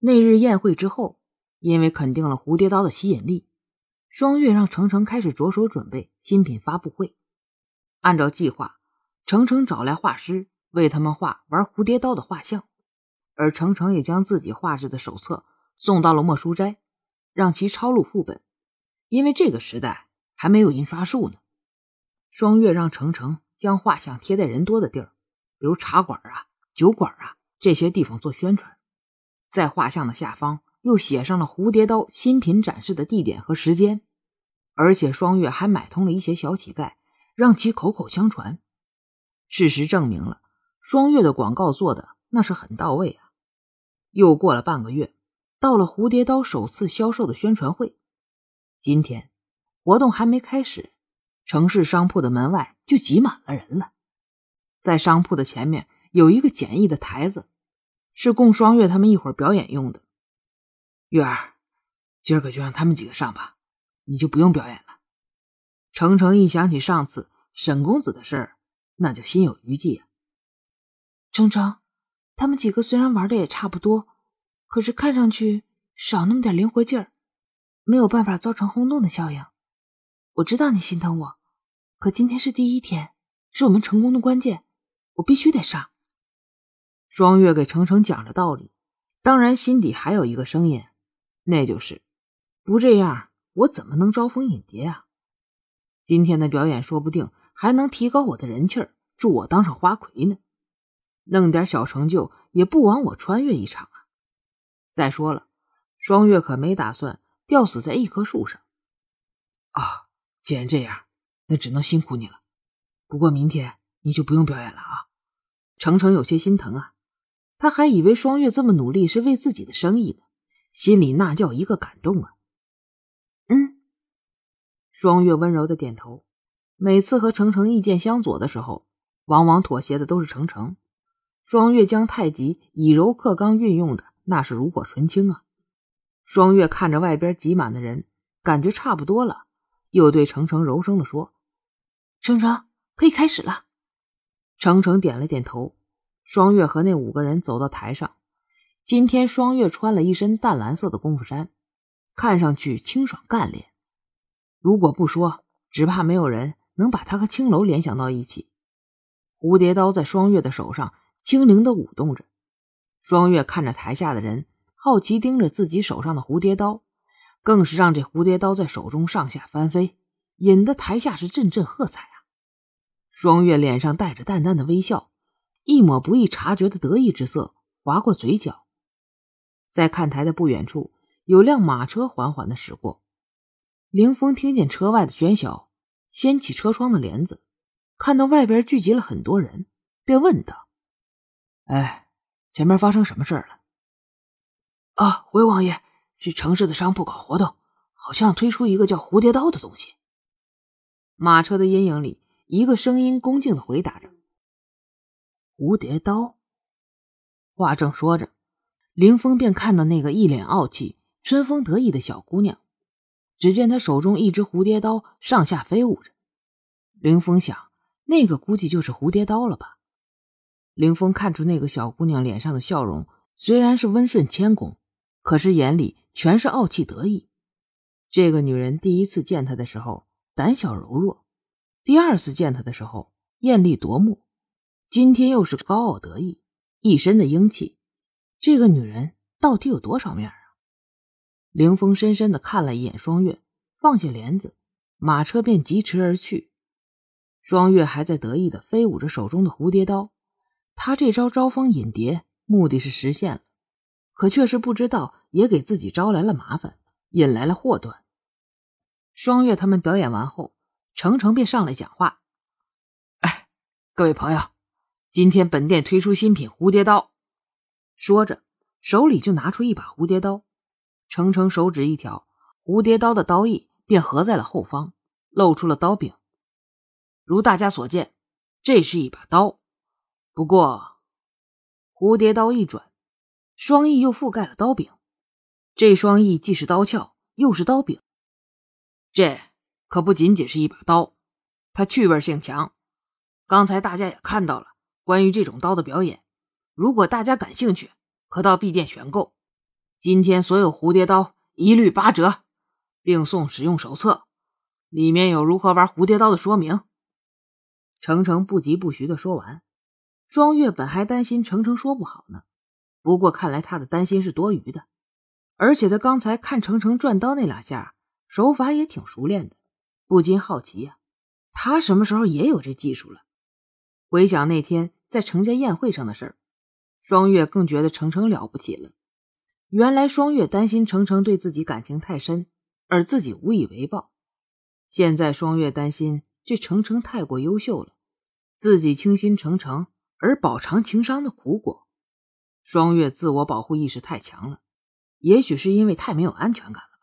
那日宴会之后，因为肯定了蝴蝶刀的吸引力，双月让程程开始着手准备新品发布会。按照计划，程程找来画师为他们画玩蝴蝶刀的画像，而程程也将自己画制的手册送到了莫书斋，让其抄录副本。因为这个时代还没有印刷术呢。双月让程程将画像贴在人多的地儿，比如茶馆啊、酒馆啊这些地方做宣传。在画像的下方又写上了蝴蝶刀新品展示的地点和时间，而且双月还买通了一些小乞丐，让其口口相传。事实证明了，双月的广告做的那是很到位啊。又过了半个月，到了蝴蝶刀首次销售的宣传会。今天活动还没开始，城市商铺的门外就挤满了人了。在商铺的前面有一个简易的台子。是供双月他们一会儿表演用的。月儿，今儿个就让他们几个上吧，你就不用表演了。程程一想起上次沈公子的事儿，那就心有余悸啊。程程，他们几个虽然玩的也差不多，可是看上去少那么点灵活劲儿，没有办法造成轰动的效应。我知道你心疼我，可今天是第一天，是我们成功的关键，我必须得上。双月给程程讲着道理，当然心底还有一个声音，那就是不这样，我怎么能招蜂引蝶啊？今天的表演说不定还能提高我的人气儿，助我当上花魁呢。弄点小成就也不枉我穿越一场啊！再说了，双月可没打算吊死在一棵树上啊！既然这样，那只能辛苦你了。不过明天你就不用表演了啊！程程有些心疼啊。他还以为双月这么努力是为自己的生意呢，心里那叫一个感动啊！嗯，双月温柔的点头。每次和程程意见相左的时候，往往妥协的都是程程。双月将太极以柔克刚运用的那是炉火纯青啊！双月看着外边挤满的人，感觉差不多了，又对程程柔声的说：“程程，可以开始了。”程程点了点头。双月和那五个人走到台上。今天双月穿了一身淡蓝色的功夫衫，看上去清爽干练。如果不说，只怕没有人能把她和青楼联想到一起。蝴蝶刀在双月的手上轻灵的舞动着。双月看着台下的人，好奇盯着自己手上的蝴蝶刀，更是让这蝴蝶刀在手中上下翻飞，引得台下是阵阵喝彩啊！双月脸上带着淡淡的微笑。一抹不易察觉的得意之色划过嘴角，在看台的不远处，有辆马车缓缓的驶过。凌风听见车外的喧嚣，掀起车窗的帘子，看到外边聚集了很多人，便问道：“哎，前面发生什么事了？”“啊，回王爷，是城市的商铺搞活动，好像推出一个叫蝴蝶刀的东西。”马车的阴影里，一个声音恭敬的回答着。蝴蝶刀。话正说着，凌风便看到那个一脸傲气、春风得意的小姑娘。只见她手中一只蝴蝶刀上下飞舞着。凌风想，那个估计就是蝴蝶刀了吧？凌风看出那个小姑娘脸上的笑容虽然是温顺谦恭，可是眼里全是傲气得意。这个女人第一次见他的时候胆小柔弱，第二次见他的时候艳丽夺目。今天又是高傲得意，一身的英气，这个女人到底有多少面啊？凌风深深的看了一眼双月，放下帘子，马车便疾驰而去。双月还在得意的飞舞着手中的蝴蝶刀，他这招招蜂引蝶，目的是实现了，可却是不知道也给自己招来了麻烦，引来了祸端。双月他们表演完后，程程便上来讲话：“哎，各位朋友。”今天本店推出新品蝴蝶刀，说着，手里就拿出一把蝴蝶刀。程程手指一挑，蝴蝶刀的刀翼便合在了后方，露出了刀柄。如大家所见，这是一把刀。不过，蝴蝶刀一转，双翼又覆盖了刀柄。这双翼既是刀鞘，又是刀柄。这可不仅仅是一把刀，它趣味性强。刚才大家也看到了。关于这种刀的表演，如果大家感兴趣，可到 B 店选购。今天所有蝴蝶刀一律八折，并送使用手册，里面有如何玩蝴蝶刀的说明。程程不疾不徐的说完，双月本还担心程程说不好呢，不过看来他的担心是多余的，而且他刚才看程程转刀那两下，手法也挺熟练的，不禁好奇呀，他什么时候也有这技术了？回想那天在程家宴会上的事儿，双月更觉得程程了不起了。原来双月担心程程对自己感情太深，而自己无以为报。现在双月担心这程程太过优秀了，自己倾心程程而饱尝情伤的苦果。双月自我保护意识太强了，也许是因为太没有安全感了。